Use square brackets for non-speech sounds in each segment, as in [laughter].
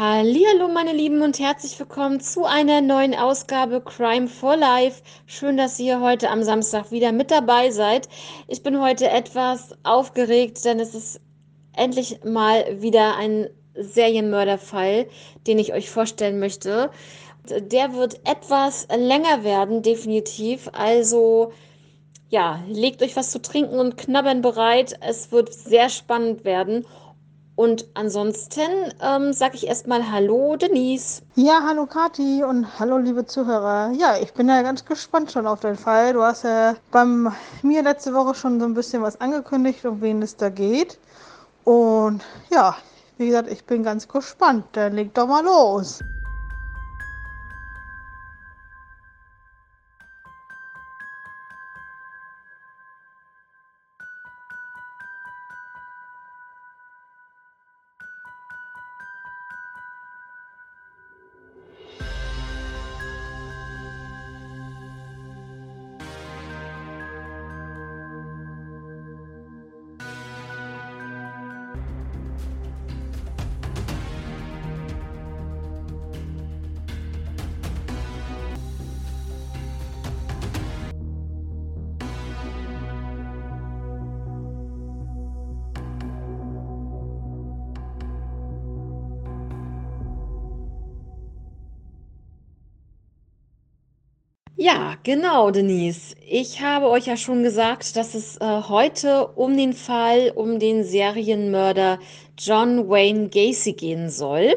Hallihallo, meine Lieben, und herzlich willkommen zu einer neuen Ausgabe Crime for Life. Schön, dass ihr heute am Samstag wieder mit dabei seid. Ich bin heute etwas aufgeregt, denn es ist endlich mal wieder ein Serienmörderfall, den ich euch vorstellen möchte. Der wird etwas länger werden, definitiv. Also ja, legt euch was zu trinken und knabbern bereit. Es wird sehr spannend werden. Und ansonsten ähm, sage ich erstmal Hallo, Denise. Ja, hallo Kati und hallo liebe Zuhörer. Ja, ich bin ja ganz gespannt schon auf den Fall. Du hast ja beim mir letzte Woche schon so ein bisschen was angekündigt, um wen es da geht. Und ja, wie gesagt, ich bin ganz gespannt. Dann leg doch mal los. Genau, Denise. Ich habe euch ja schon gesagt, dass es äh, heute um den Fall um den Serienmörder John Wayne Gacy gehen soll.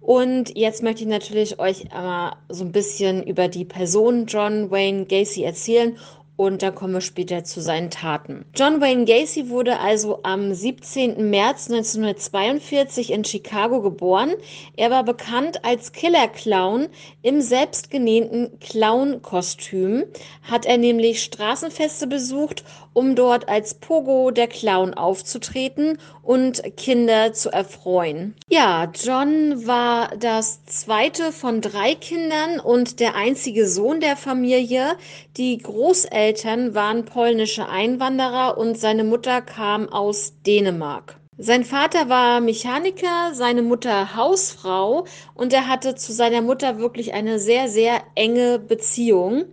Und jetzt möchte ich natürlich euch einmal so ein bisschen über die Person John Wayne Gacy erzählen und dann kommen wir später zu seinen Taten. John Wayne Gacy wurde also am 17. März 1942 in Chicago geboren. Er war bekannt als Killer-Clown im selbstgenähten Clown-Kostüm. Hat er nämlich Straßenfeste besucht, um dort als Pogo der Clown aufzutreten und Kinder zu erfreuen. Ja, John war das zweite von drei Kindern und der einzige Sohn der Familie. Die Großeltern Eltern waren polnische Einwanderer und seine Mutter kam aus Dänemark. Sein Vater war Mechaniker, seine Mutter Hausfrau und er hatte zu seiner Mutter wirklich eine sehr, sehr enge Beziehung.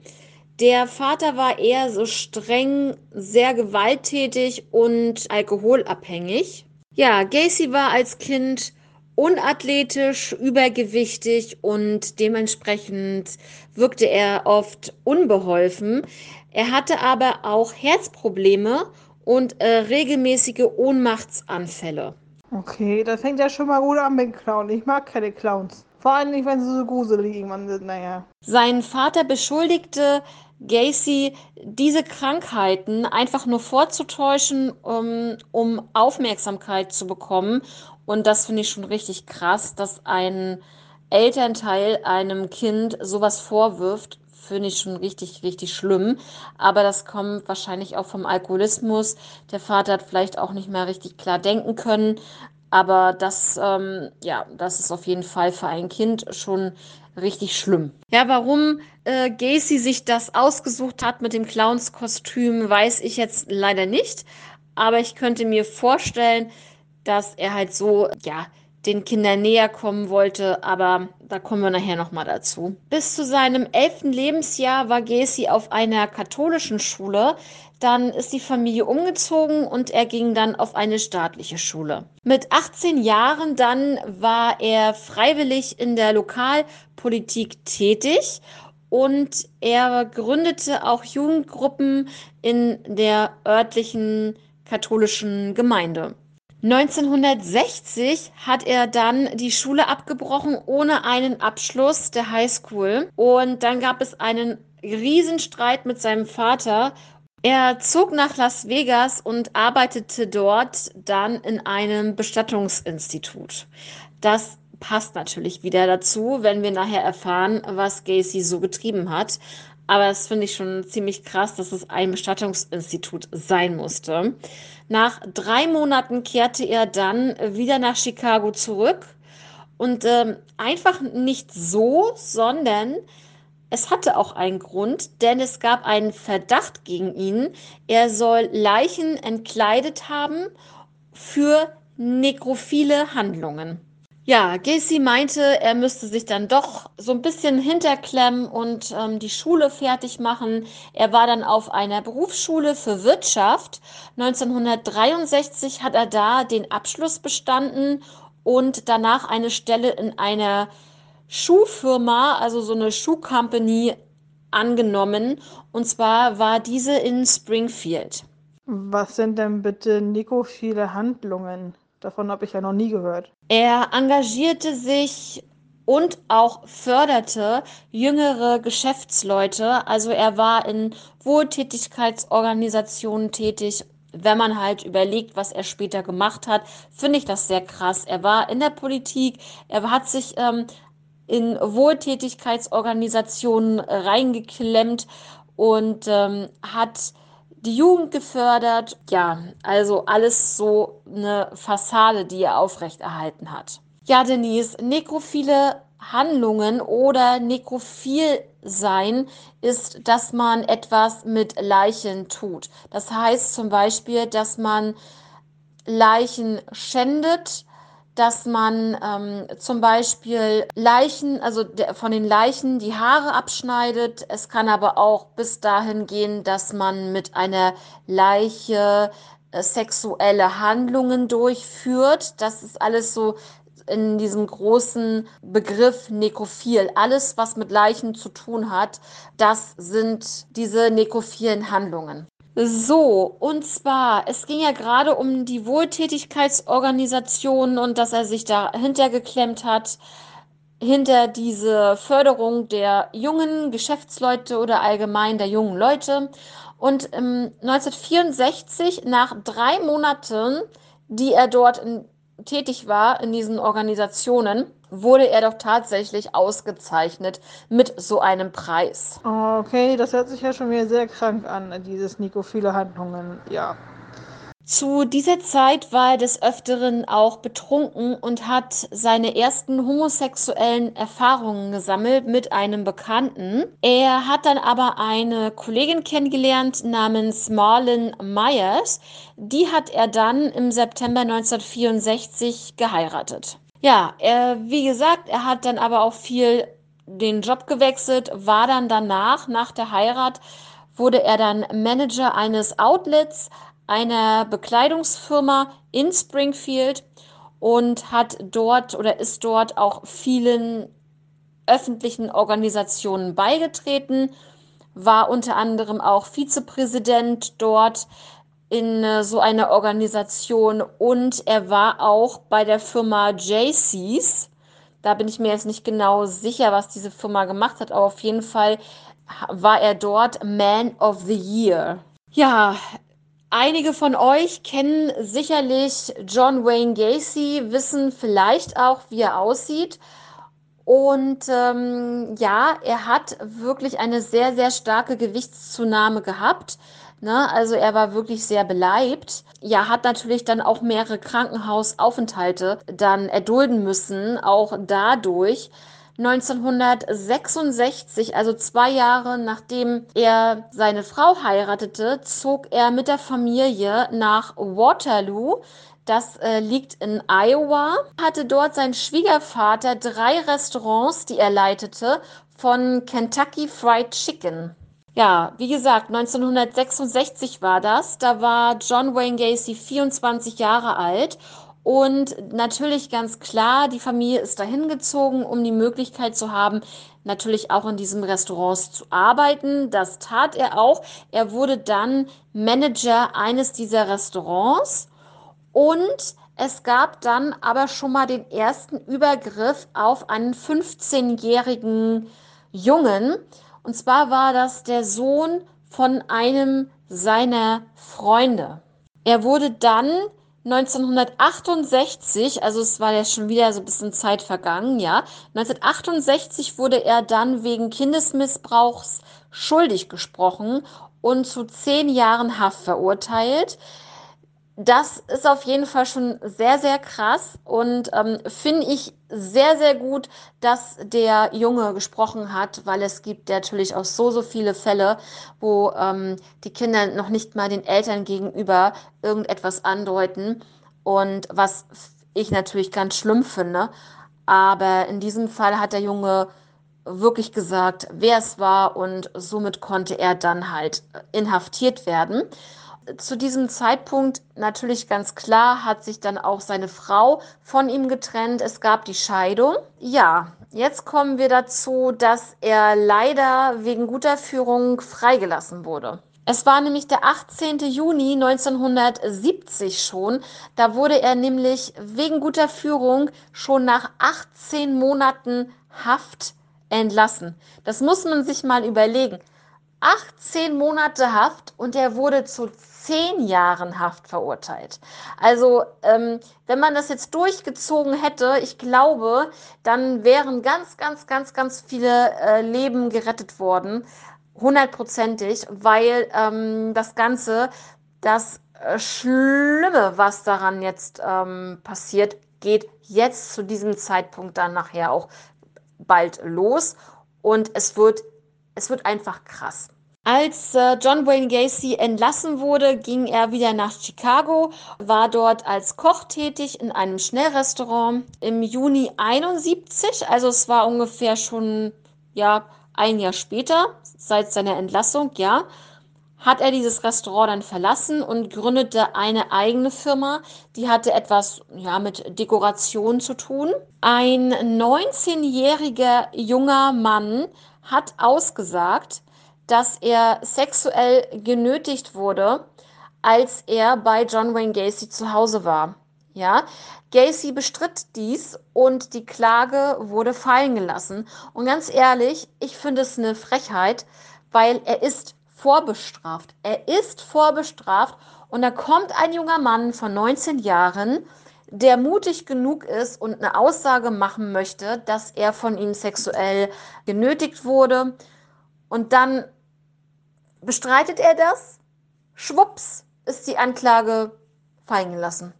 Der Vater war eher so streng, sehr gewalttätig und alkoholabhängig. Ja, Gacy war als Kind unathletisch, übergewichtig und dementsprechend wirkte er oft unbeholfen. Er hatte aber auch Herzprobleme und äh, regelmäßige Ohnmachtsanfälle. Okay, das fängt ja schon mal gut an mit Clown. Ich mag keine Clowns. Vor allem nicht, wenn sie so gruselig irgendwann sind, naja. Sein Vater beschuldigte Gacy, diese Krankheiten einfach nur vorzutäuschen, um, um Aufmerksamkeit zu bekommen. Und das finde ich schon richtig krass, dass ein Elternteil einem Kind sowas vorwirft, finde ich schon richtig, richtig schlimm. Aber das kommt wahrscheinlich auch vom Alkoholismus. Der Vater hat vielleicht auch nicht mehr richtig klar denken können. Aber das, ähm, ja, das ist auf jeden Fall für ein Kind schon richtig schlimm. Ja, warum äh, Gacy sich das ausgesucht hat mit dem Clownskostüm, weiß ich jetzt leider nicht. Aber ich könnte mir vorstellen, dass er halt so, ja, den Kindern näher kommen wollte, aber da kommen wir nachher nochmal dazu. Bis zu seinem elften Lebensjahr war Gacy auf einer katholischen Schule. Dann ist die Familie umgezogen und er ging dann auf eine staatliche Schule. Mit 18 Jahren dann war er freiwillig in der Lokalpolitik tätig und er gründete auch Jugendgruppen in der örtlichen katholischen Gemeinde. 1960 hat er dann die Schule abgebrochen ohne einen Abschluss der Highschool und dann gab es einen Riesenstreit mit seinem Vater. Er zog nach Las Vegas und arbeitete dort dann in einem Bestattungsinstitut. Das passt natürlich wieder dazu, wenn wir nachher erfahren, was Gacy so getrieben hat. Aber das finde ich schon ziemlich krass, dass es ein Bestattungsinstitut sein musste. Nach drei Monaten kehrte er dann wieder nach Chicago zurück. Und ähm, einfach nicht so, sondern es hatte auch einen Grund, denn es gab einen Verdacht gegen ihn. Er soll Leichen entkleidet haben für nekrophile Handlungen. Ja, Gacy meinte, er müsste sich dann doch so ein bisschen hinterklemmen und ähm, die Schule fertig machen. Er war dann auf einer Berufsschule für Wirtschaft. 1963 hat er da den Abschluss bestanden und danach eine Stelle in einer Schuhfirma, also so eine Schuhcompany, angenommen. Und zwar war diese in Springfield. Was sind denn bitte nekrophile Handlungen? Davon habe ich ja noch nie gehört. Er engagierte sich und auch förderte jüngere Geschäftsleute. Also er war in Wohltätigkeitsorganisationen tätig. Wenn man halt überlegt, was er später gemacht hat, finde ich das sehr krass. Er war in der Politik, er hat sich ähm, in Wohltätigkeitsorganisationen reingeklemmt und ähm, hat die Jugend gefördert. Ja, also alles so eine Fassade, die er aufrechterhalten hat. Ja, Denise, nekrophile Handlungen oder nekrophil sein ist, dass man etwas mit Leichen tut. Das heißt zum Beispiel, dass man Leichen schändet, dass man ähm, zum Beispiel Leichen, also der, von den Leichen die Haare abschneidet. Es kann aber auch bis dahin gehen, dass man mit einer Leiche äh, sexuelle Handlungen durchführt. Das ist alles so in diesem großen Begriff Nekrophil. Alles, was mit Leichen zu tun hat, das sind diese nekrophilen Handlungen. So, und zwar, es ging ja gerade um die Wohltätigkeitsorganisationen und dass er sich dahinter geklemmt hat, hinter diese Förderung der jungen Geschäftsleute oder allgemein der jungen Leute. Und ähm, 1964, nach drei Monaten, die er dort in, tätig war in diesen Organisationen, wurde er doch tatsächlich ausgezeichnet mit so einem Preis. Okay, das hört sich ja schon wieder sehr krank an, dieses Nikophile Handlungen, ja. Zu dieser Zeit war er des Öfteren auch betrunken und hat seine ersten homosexuellen Erfahrungen gesammelt mit einem Bekannten. Er hat dann aber eine Kollegin kennengelernt namens Marlon Myers. Die hat er dann im September 1964 geheiratet. Ja, er, wie gesagt, er hat dann aber auch viel den Job gewechselt, war dann danach, nach der Heirat, wurde er dann Manager eines Outlets, einer Bekleidungsfirma in Springfield und hat dort oder ist dort auch vielen öffentlichen Organisationen beigetreten, war unter anderem auch Vizepräsident dort, in äh, so einer Organisation und er war auch bei der Firma JCs. Da bin ich mir jetzt nicht genau sicher, was diese Firma gemacht hat, aber auf jeden Fall war er dort Man of the Year. Ja, einige von euch kennen sicherlich John Wayne Gacy, wissen vielleicht auch, wie er aussieht. Und ähm, ja, er hat wirklich eine sehr, sehr starke Gewichtszunahme gehabt. Ne? Also er war wirklich sehr beleibt. Ja, hat natürlich dann auch mehrere Krankenhausaufenthalte dann erdulden müssen, auch dadurch. 1966, also zwei Jahre nachdem er seine Frau heiratete, zog er mit der Familie nach Waterloo. Das äh, liegt in Iowa. Hatte dort sein Schwiegervater drei Restaurants, die er leitete, von Kentucky Fried Chicken. Ja, wie gesagt, 1966 war das. Da war John Wayne Gacy 24 Jahre alt. Und natürlich ganz klar, die Familie ist dahin gezogen, um die Möglichkeit zu haben, natürlich auch in diesem Restaurant zu arbeiten. Das tat er auch. Er wurde dann Manager eines dieser Restaurants. Und es gab dann aber schon mal den ersten Übergriff auf einen 15-jährigen Jungen. Und zwar war das der Sohn von einem seiner Freunde. Er wurde dann 1968, also es war ja schon wieder so ein bisschen Zeit vergangen, ja. 1968 wurde er dann wegen Kindesmissbrauchs schuldig gesprochen und zu zehn Jahren Haft verurteilt das ist auf jeden Fall schon sehr, sehr krass und ähm, finde ich sehr, sehr gut, dass der Junge gesprochen hat, weil es gibt natürlich auch so, so viele Fälle, wo ähm, die Kinder noch nicht mal den Eltern gegenüber irgendetwas andeuten und was ich natürlich ganz schlimm finde. Aber in diesem Fall hat der Junge wirklich gesagt, wer es war und somit konnte er dann halt inhaftiert werden. Zu diesem Zeitpunkt natürlich ganz klar hat sich dann auch seine Frau von ihm getrennt. Es gab die Scheidung. Ja, jetzt kommen wir dazu, dass er leider wegen guter Führung freigelassen wurde. Es war nämlich der 18. Juni 1970 schon. Da wurde er nämlich wegen guter Führung schon nach 18 Monaten Haft entlassen. Das muss man sich mal überlegen. 18 Monate Haft und er wurde zu 10 Jahren Haft verurteilt. Also, ähm, wenn man das jetzt durchgezogen hätte, ich glaube, dann wären ganz, ganz, ganz, ganz viele äh, Leben gerettet worden hundertprozentig, weil ähm, das Ganze, das äh, Schlimme, was daran jetzt ähm, passiert, geht jetzt zu diesem Zeitpunkt dann nachher auch bald los und es wird, es wird einfach krass. Als äh, John Wayne Gacy entlassen wurde, ging er wieder nach Chicago, war dort als Koch tätig in einem Schnellrestaurant. Im Juni 71, also es war ungefähr schon ja ein Jahr später, seit seiner Entlassung, ja, hat er dieses Restaurant dann verlassen und gründete eine eigene Firma, die hatte etwas ja, mit Dekoration zu tun. Ein 19-jähriger junger Mann hat ausgesagt, dass er sexuell genötigt wurde, als er bei John Wayne Gacy zu Hause war. Ja, Gacy bestritt dies und die Klage wurde fallen gelassen. Und ganz ehrlich, ich finde es eine Frechheit, weil er ist vorbestraft. Er ist vorbestraft und da kommt ein junger Mann von 19 Jahren, der mutig genug ist und eine Aussage machen möchte, dass er von ihm sexuell genötigt wurde. Und dann bestreitet er das. Schwupps ist die Anklage fallen gelassen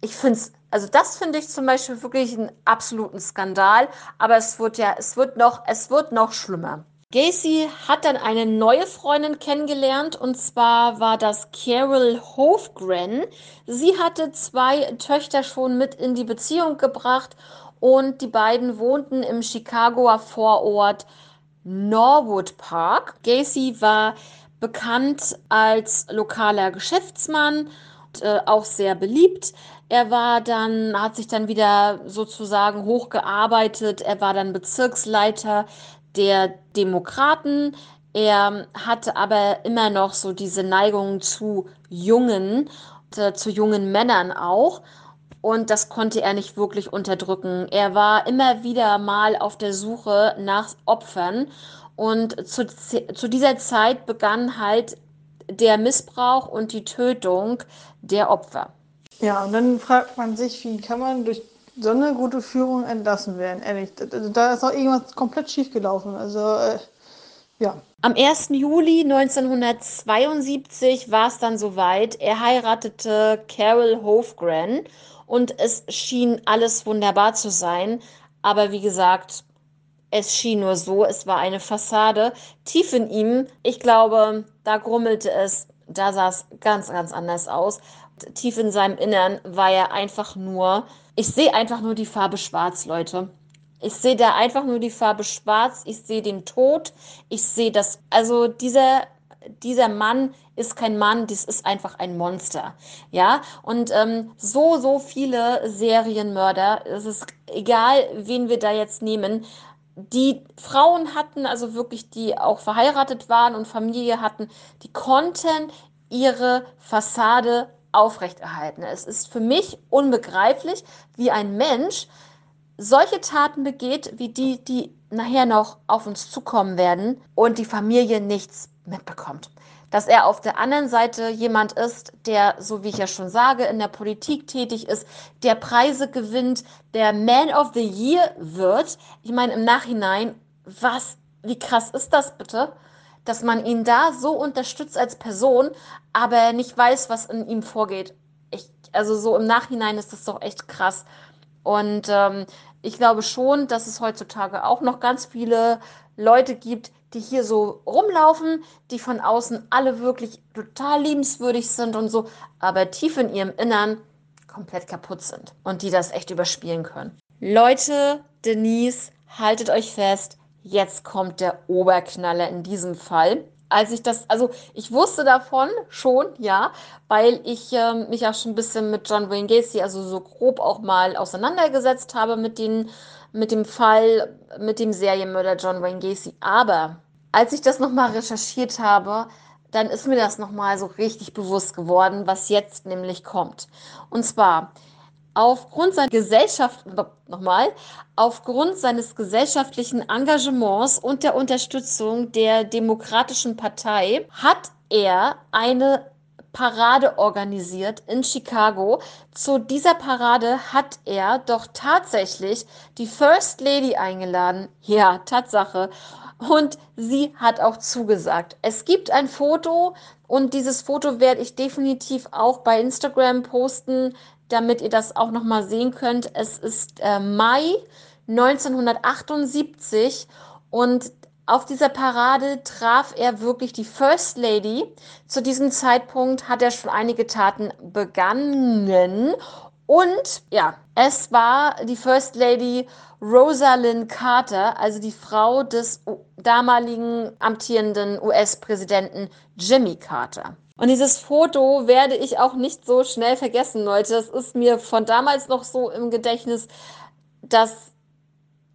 ich finde es, also das finde ich zum Beispiel wirklich einen absoluten Skandal, aber es wird ja, es wird noch, es wird noch schlimmer. Gacy hat dann eine neue Freundin kennengelernt und zwar war das Carol Hofgren. Sie hatte zwei Töchter schon mit in die Beziehung gebracht und die beiden wohnten im Chicagoer Vorort Norwood Park. Gacy war bekannt als lokaler Geschäftsmann äh, auch sehr beliebt. Er war dann, hat sich dann wieder sozusagen hochgearbeitet. Er war dann Bezirksleiter der Demokraten. Er hatte aber immer noch so diese Neigung zu jungen, äh, zu jungen Männern auch. Und das konnte er nicht wirklich unterdrücken. Er war immer wieder mal auf der Suche nach Opfern. Und zu, zu dieser Zeit begann halt der Missbrauch und die Tötung der Opfer. Ja, und dann fragt man sich, wie kann man durch so eine gute Führung entlassen werden? Ehrlich, da ist auch irgendwas komplett schiefgelaufen. Also, äh, ja. Am 1. Juli 1972 war es dann soweit. Er heiratete Carol Hofgren und es schien alles wunderbar zu sein. Aber wie gesagt, es schien nur so, es war eine Fassade. Tief in ihm, ich glaube, da grummelte es, da sah es ganz, ganz anders aus. Tief in seinem Innern war er einfach nur, ich sehe einfach nur die Farbe schwarz, Leute. Ich sehe da einfach nur die Farbe schwarz, ich sehe den Tod, ich sehe das, also dieser, dieser Mann ist kein Mann, das ist einfach ein Monster. Ja, und ähm, so, so viele Serienmörder, es ist egal, wen wir da jetzt nehmen, die Frauen hatten, also wirklich, die auch verheiratet waren und Familie hatten, die konnten ihre Fassade aufrechterhalten. Es ist für mich unbegreiflich, wie ein Mensch solche Taten begeht, wie die, die nachher noch auf uns zukommen werden und die Familie nichts mitbekommt dass er auf der anderen Seite jemand ist, der, so wie ich ja schon sage, in der Politik tätig ist, der Preise gewinnt, der Man of the Year wird. Ich meine, im Nachhinein, was, wie krass ist das bitte? Dass man ihn da so unterstützt als Person, aber nicht weiß, was in ihm vorgeht. Ich, also so im Nachhinein ist das doch echt krass. Und ähm, ich glaube schon, dass es heutzutage auch noch ganz viele Leute gibt, die hier so rumlaufen, die von außen alle wirklich total liebenswürdig sind und so, aber tief in ihrem Innern komplett kaputt sind und die das echt überspielen können. Leute, Denise, haltet euch fest, jetzt kommt der Oberknaller in diesem Fall. Als ich das, also ich wusste davon schon, ja, weil ich ähm, mich auch schon ein bisschen mit John Wayne Gacy, also so grob auch mal auseinandergesetzt habe mit, den, mit dem Fall, mit dem Serienmörder John Wayne Gacy. Aber als ich das nochmal recherchiert habe, dann ist mir das nochmal so richtig bewusst geworden, was jetzt nämlich kommt. Und zwar, aufgrund seiner Gesellschaft, nochmal, aufgrund seines gesellschaftlichen Engagements und der Unterstützung der Demokratischen Partei hat er eine Parade organisiert in Chicago. Zu dieser Parade hat er doch tatsächlich die First Lady eingeladen. Ja, Tatsache. Und sie hat auch zugesagt. Es gibt ein Foto und dieses Foto werde ich definitiv auch bei Instagram posten, damit ihr das auch nochmal sehen könnt. Es ist äh, Mai 1978 und auf dieser Parade traf er wirklich die First Lady. Zu diesem Zeitpunkt hat er schon einige Taten begangen und ja, es war die First Lady Rosalind Carter, also die Frau des damaligen amtierenden US-Präsidenten Jimmy Carter. Und dieses Foto werde ich auch nicht so schnell vergessen, Leute. Das ist mir von damals noch so im Gedächtnis, dass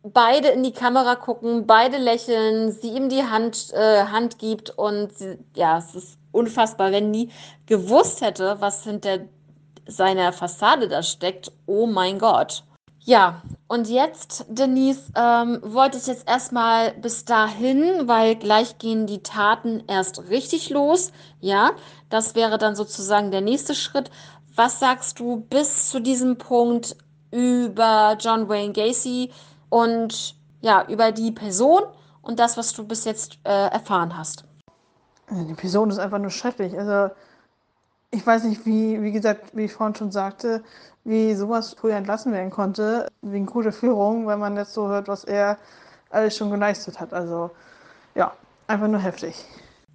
beide in die Kamera gucken, beide lächeln, sie ihm die Hand, äh, Hand gibt und sie, ja, es ist unfassbar, wenn nie gewusst hätte, was hinter seiner Fassade da steckt, oh mein Gott. Ja, und jetzt, Denise, ähm, wollte ich jetzt erstmal bis dahin, weil gleich gehen die Taten erst richtig los. Ja, das wäre dann sozusagen der nächste Schritt. Was sagst du bis zu diesem Punkt über John Wayne Gacy und ja, über die Person und das, was du bis jetzt äh, erfahren hast? Die Person ist einfach nur schrecklich. Also ich weiß nicht, wie, wie gesagt, wie ich vorhin schon sagte, wie sowas früher entlassen werden konnte, wegen guter Führung, wenn man jetzt so hört, was er alles schon geleistet hat. Also ja, einfach nur heftig.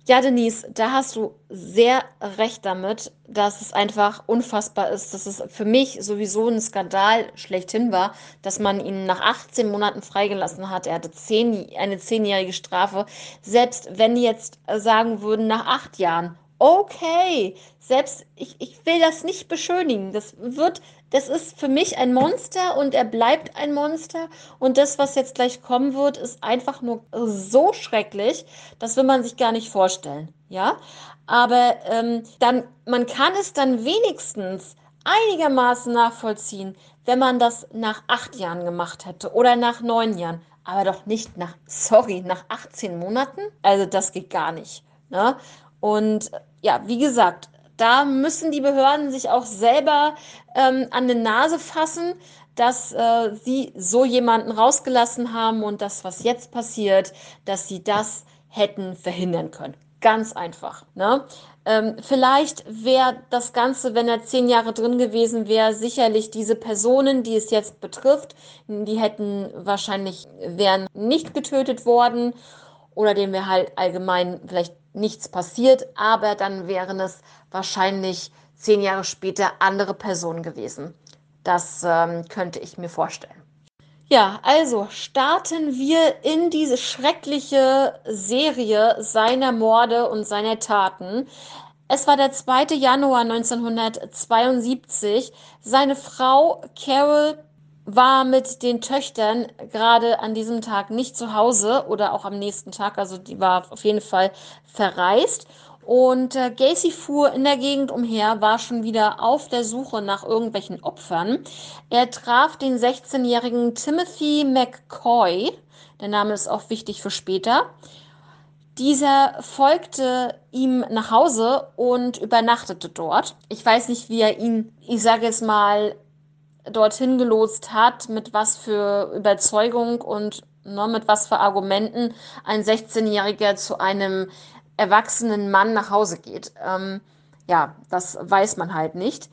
Ja, Denise, da hast du sehr recht damit, dass es einfach unfassbar ist, dass es für mich sowieso ein Skandal schlechthin war, dass man ihn nach 18 Monaten freigelassen hat. Er hatte zehn, eine zehnjährige Strafe. Selbst wenn die jetzt sagen würden, nach acht Jahren okay, selbst ich, ich will das nicht beschönigen. Das wird, das ist für mich ein Monster und er bleibt ein Monster. Und das, was jetzt gleich kommen wird, ist einfach nur so schrecklich, das will man sich gar nicht vorstellen. Ja, aber ähm, dann, man kann es dann wenigstens einigermaßen nachvollziehen, wenn man das nach acht Jahren gemacht hätte oder nach neun Jahren, aber doch nicht nach, sorry, nach 18 Monaten. Also das geht gar nicht. Ne? Und ja, wie gesagt, da müssen die Behörden sich auch selber ähm, an die Nase fassen, dass äh, sie so jemanden rausgelassen haben und das, was jetzt passiert, dass sie das hätten verhindern können. Ganz einfach. Ne? Ähm, vielleicht wäre das Ganze, wenn er zehn Jahre drin gewesen wäre, sicherlich diese Personen, die es jetzt betrifft, die hätten wahrscheinlich, wären nicht getötet worden oder dem wäre halt allgemein vielleicht nichts passiert, aber dann wären es wahrscheinlich zehn Jahre später andere Personen gewesen. Das ähm, könnte ich mir vorstellen. Ja, also starten wir in diese schreckliche Serie seiner Morde und seiner Taten. Es war der 2. Januar 1972. Seine Frau Carol war mit den Töchtern gerade an diesem Tag nicht zu Hause oder auch am nächsten Tag. Also die war auf jeden Fall verreist. Und äh, Gacy fuhr in der Gegend umher, war schon wieder auf der Suche nach irgendwelchen Opfern. Er traf den 16-jährigen Timothy McCoy. Der Name ist auch wichtig für später. Dieser folgte ihm nach Hause und übernachtete dort. Ich weiß nicht, wie er ihn, ich sage es mal, dorthin gelotst hat, mit was für Überzeugung und ne, mit was für Argumenten ein 16-Jähriger zu einem erwachsenen Mann nach Hause geht. Ähm, ja, das weiß man halt nicht.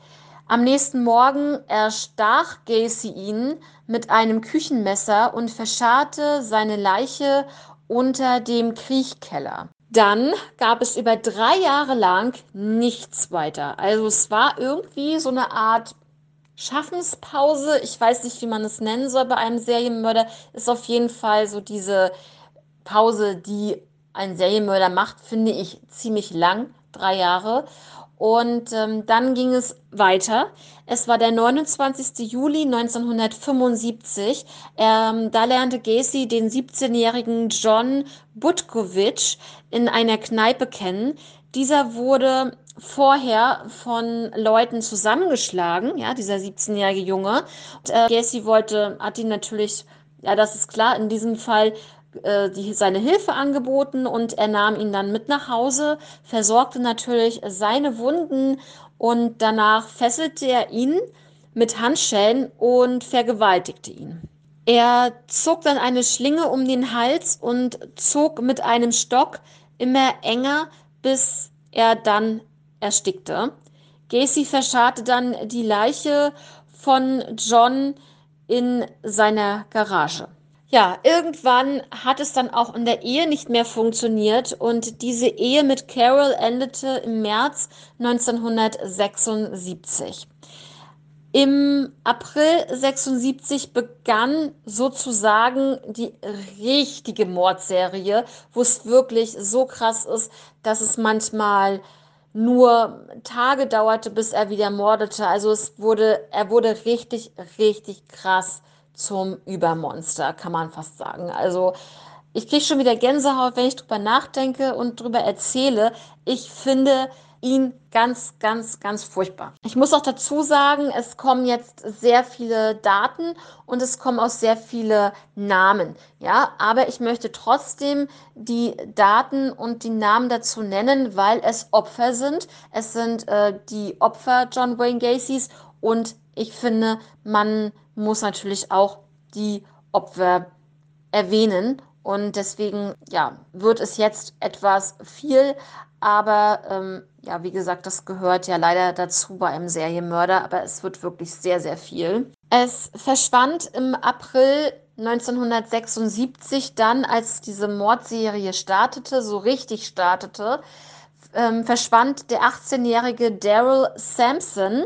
Am nächsten Morgen erstach Gacy ihn mit einem Küchenmesser und verscharrte seine Leiche unter dem Kriechkeller. Dann gab es über drei Jahre lang nichts weiter. Also es war irgendwie so eine Art Schaffenspause. Ich weiß nicht, wie man es nennen soll bei einem Serienmörder. Ist auf jeden Fall so diese Pause, die ein Serienmörder macht, finde ich ziemlich lang, drei Jahre. Und ähm, dann ging es weiter. Es war der 29. Juli 1975. Ähm, da lernte Gacy den 17-jährigen John Butkovich in einer Kneipe kennen. Dieser wurde vorher von Leuten zusammengeschlagen, ja, dieser 17-jährige Junge. Und, äh, Gacy wollte, hat ihn natürlich, ja, das ist klar, in diesem Fall äh, die, seine Hilfe angeboten und er nahm ihn dann mit nach Hause, versorgte natürlich seine Wunden und danach fesselte er ihn mit Handschellen und vergewaltigte ihn. Er zog dann eine Schlinge um den Hals und zog mit einem Stock immer enger, bis er dann erstickte. Gacy verscharrte dann die Leiche von John in seiner Garage. Ja, irgendwann hat es dann auch in der Ehe nicht mehr funktioniert und diese Ehe mit Carol endete im März 1976. Im April 76 begann sozusagen die richtige Mordserie, wo es wirklich so krass ist, dass es manchmal nur Tage dauerte, bis er wieder mordete. Also es wurde, er wurde richtig, richtig krass zum Übermonster, kann man fast sagen. Also ich kriege schon wieder Gänsehaut, wenn ich drüber nachdenke und drüber erzähle. Ich finde ihn ganz, ganz, ganz furchtbar. Ich muss auch dazu sagen, es kommen jetzt sehr viele Daten und es kommen auch sehr viele Namen. Ja, aber ich möchte trotzdem die Daten und die Namen dazu nennen, weil es Opfer sind. Es sind äh, die Opfer John Wayne Gacy's und ich finde, man muss natürlich auch die Opfer erwähnen. Und deswegen, ja, wird es jetzt etwas viel. Aber ähm, ja, wie gesagt, das gehört ja leider dazu bei einem Serienmörder. Aber es wird wirklich sehr, sehr viel. Es verschwand im April 1976 dann, als diese Mordserie startete, so richtig startete, ähm, verschwand der 18-jährige Daryl Sampson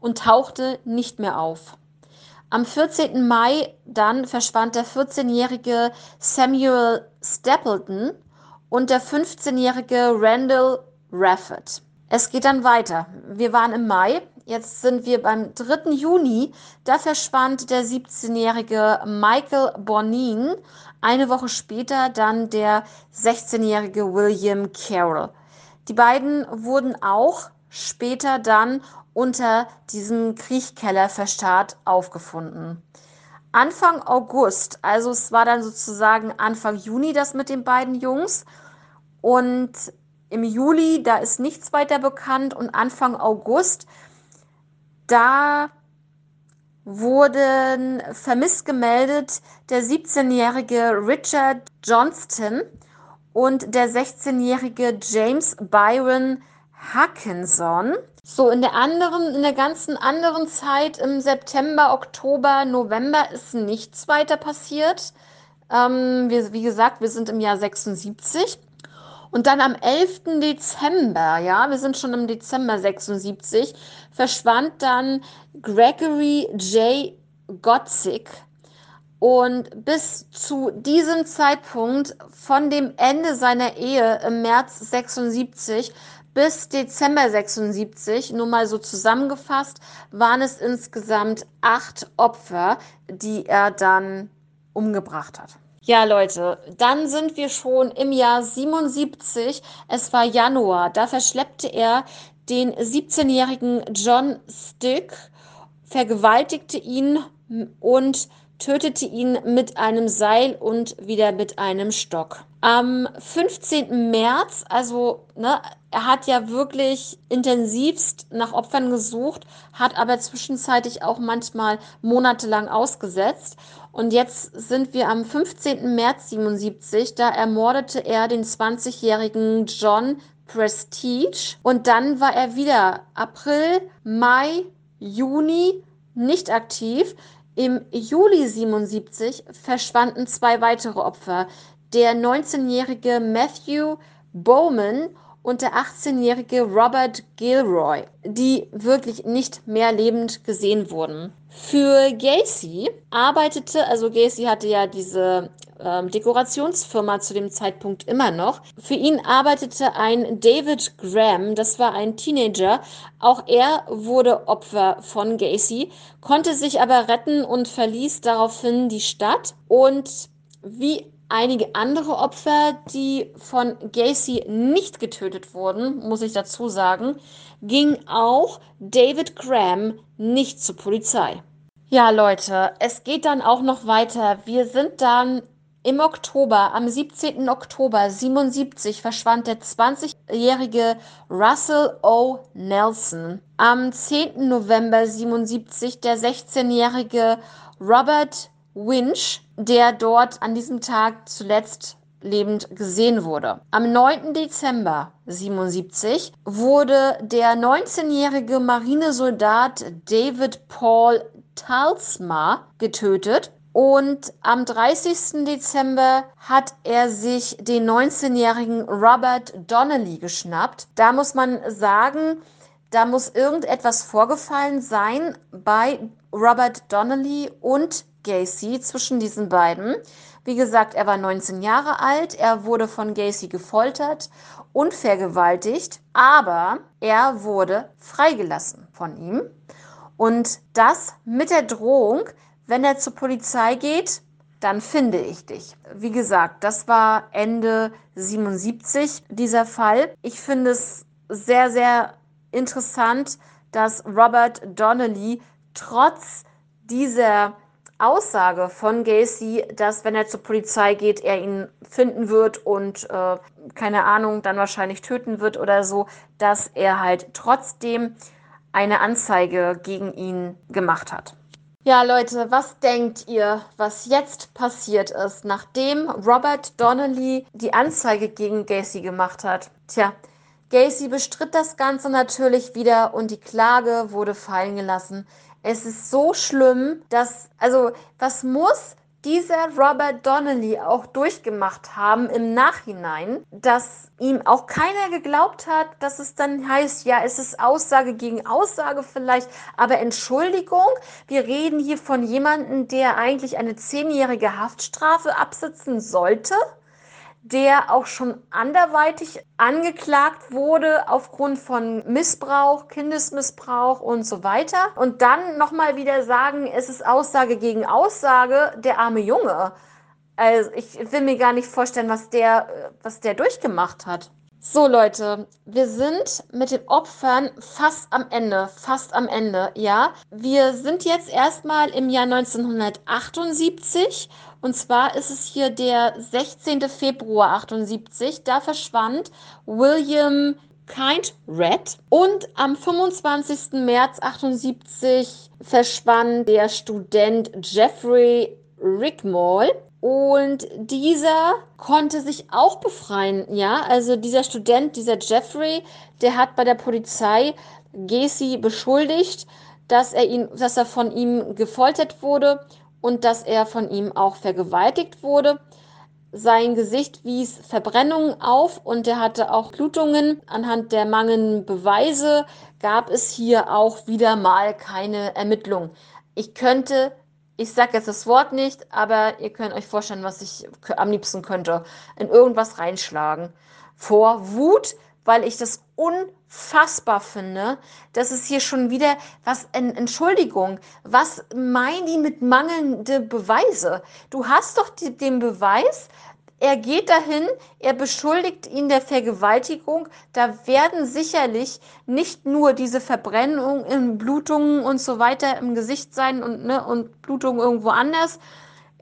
und tauchte nicht mehr auf. Am 14. Mai dann verschwand der 14-jährige Samuel Stapleton und der 15-jährige Randall Rafford. Es geht dann weiter. Wir waren im Mai, jetzt sind wir beim 3. Juni. Da verschwand der 17-jährige Michael Bonin. Eine Woche später dann der 16-jährige William Carroll. Die beiden wurden auch später dann unter diesem Kriechkeller verstarrt aufgefunden. Anfang August, also es war dann sozusagen Anfang Juni das mit den beiden Jungs und im Juli, da ist nichts weiter bekannt und Anfang August, da wurden vermisst gemeldet der 17-jährige Richard Johnston und der 16-jährige James Byron Hackinson. So, in der anderen, in der ganzen anderen Zeit im September, Oktober, November ist nichts weiter passiert. Ähm, wir, wie gesagt, wir sind im Jahr 76. Und dann am 11. Dezember, ja, wir sind schon im Dezember 76, verschwand dann Gregory J. Gotzik. Und bis zu diesem Zeitpunkt von dem Ende seiner Ehe im März 76 bis Dezember 76, nur mal so zusammengefasst, waren es insgesamt acht Opfer, die er dann umgebracht hat. Ja, Leute, dann sind wir schon im Jahr 77. Es war Januar. Da verschleppte er den 17-jährigen John Stick, vergewaltigte ihn und tötete ihn mit einem Seil und wieder mit einem Stock. Am 15. März, also ne, er hat ja wirklich intensivst nach Opfern gesucht, hat aber zwischenzeitlich auch manchmal monatelang ausgesetzt. Und jetzt sind wir am 15. März 77, da ermordete er den 20-jährigen John Prestige. Und dann war er wieder April, Mai, Juni nicht aktiv. Im Juli 77 verschwanden zwei weitere Opfer. Der 19-jährige Matthew Bowman und der 18-jährige Robert Gilroy, die wirklich nicht mehr lebend gesehen wurden. Für Gacy arbeitete, also Gacy hatte ja diese ähm, Dekorationsfirma zu dem Zeitpunkt immer noch. Für ihn arbeitete ein David Graham, das war ein Teenager. Auch er wurde Opfer von Gacy, konnte sich aber retten und verließ daraufhin die Stadt. Und wie einige andere Opfer, die von Gacy nicht getötet wurden, muss ich dazu sagen, ging auch David Graham nicht zur Polizei. Ja, Leute, es geht dann auch noch weiter. Wir sind dann im Oktober, am 17. Oktober 77 verschwand der 20-jährige Russell O. Nelson. Am 10. November 77 der 16-jährige Robert Winch, der dort an diesem Tag zuletzt lebend gesehen wurde. Am 9. Dezember 77 wurde der 19-jährige Marinesoldat David Paul Talsma getötet und am 30. Dezember hat er sich den 19-jährigen Robert Donnelly geschnappt. Da muss man sagen, da muss irgendetwas vorgefallen sein bei Robert Donnelly und Gacy zwischen diesen beiden. Wie gesagt, er war 19 Jahre alt, er wurde von Gacy gefoltert und vergewaltigt, aber er wurde freigelassen von ihm. Und das mit der Drohung, wenn er zur Polizei geht, dann finde ich dich. Wie gesagt, das war Ende 77 dieser Fall. Ich finde es sehr, sehr interessant, dass Robert Donnelly trotz dieser Aussage von Gacy, dass wenn er zur Polizei geht, er ihn finden wird und äh, keine Ahnung, dann wahrscheinlich töten wird oder so, dass er halt trotzdem eine Anzeige gegen ihn gemacht hat. Ja, Leute, was denkt ihr, was jetzt passiert ist, nachdem Robert Donnelly die Anzeige gegen Gacy gemacht hat? Tja, Gacy bestritt das Ganze natürlich wieder und die Klage wurde fallen gelassen. Es ist so schlimm, dass, also, was muss dieser Robert Donnelly auch durchgemacht haben im Nachhinein, dass ihm auch keiner geglaubt hat, dass es dann heißt, ja, es ist Aussage gegen Aussage vielleicht, aber Entschuldigung, wir reden hier von jemandem, der eigentlich eine zehnjährige Haftstrafe absitzen sollte der auch schon anderweitig angeklagt wurde aufgrund von Missbrauch, Kindesmissbrauch und so weiter. Und dann nochmal wieder sagen, es ist Aussage gegen Aussage, der arme Junge. Also ich will mir gar nicht vorstellen, was der, was der durchgemacht hat. So Leute, wir sind mit den Opfern fast am Ende, fast am Ende, ja. Wir sind jetzt erstmal im Jahr 1978 und zwar ist es hier der 16. Februar 78. Da verschwand William Kind Red und am 25. März 78 verschwand der Student Jeffrey Rickmall und dieser konnte sich auch befreien, ja. Also dieser Student, dieser Jeffrey, der hat bei der Polizei Gacy beschuldigt, dass er ihn, dass er von ihm gefoltert wurde und dass er von ihm auch vergewaltigt wurde. Sein Gesicht wies Verbrennungen auf und er hatte auch Blutungen. Anhand der mangelnden Beweise gab es hier auch wieder mal keine Ermittlung. Ich könnte ich sage jetzt das Wort nicht, aber ihr könnt euch vorstellen, was ich am liebsten könnte. In irgendwas reinschlagen. Vor Wut, weil ich das unfassbar finde, dass es hier schon wieder was, Entschuldigung, was meinen die mit mangelnde Beweise? Du hast doch die, den Beweis, er geht dahin, er beschuldigt ihn der Vergewaltigung. Da werden sicherlich nicht nur diese Verbrennungen, Blutungen und so weiter im Gesicht sein und, ne, und Blutungen irgendwo anders.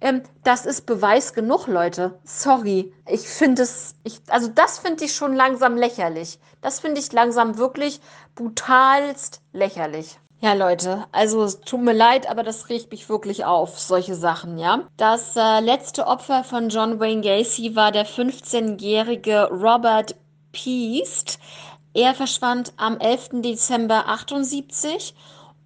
Ähm, das ist Beweis genug, Leute. Sorry. Ich finde es, ich, also das finde ich schon langsam lächerlich. Das finde ich langsam wirklich brutalst lächerlich. Ja, Leute, also es tut mir leid, aber das regt mich wirklich auf, solche Sachen, ja. Das äh, letzte Opfer von John Wayne Gacy war der 15-jährige Robert Peast. Er verschwand am 11. Dezember 78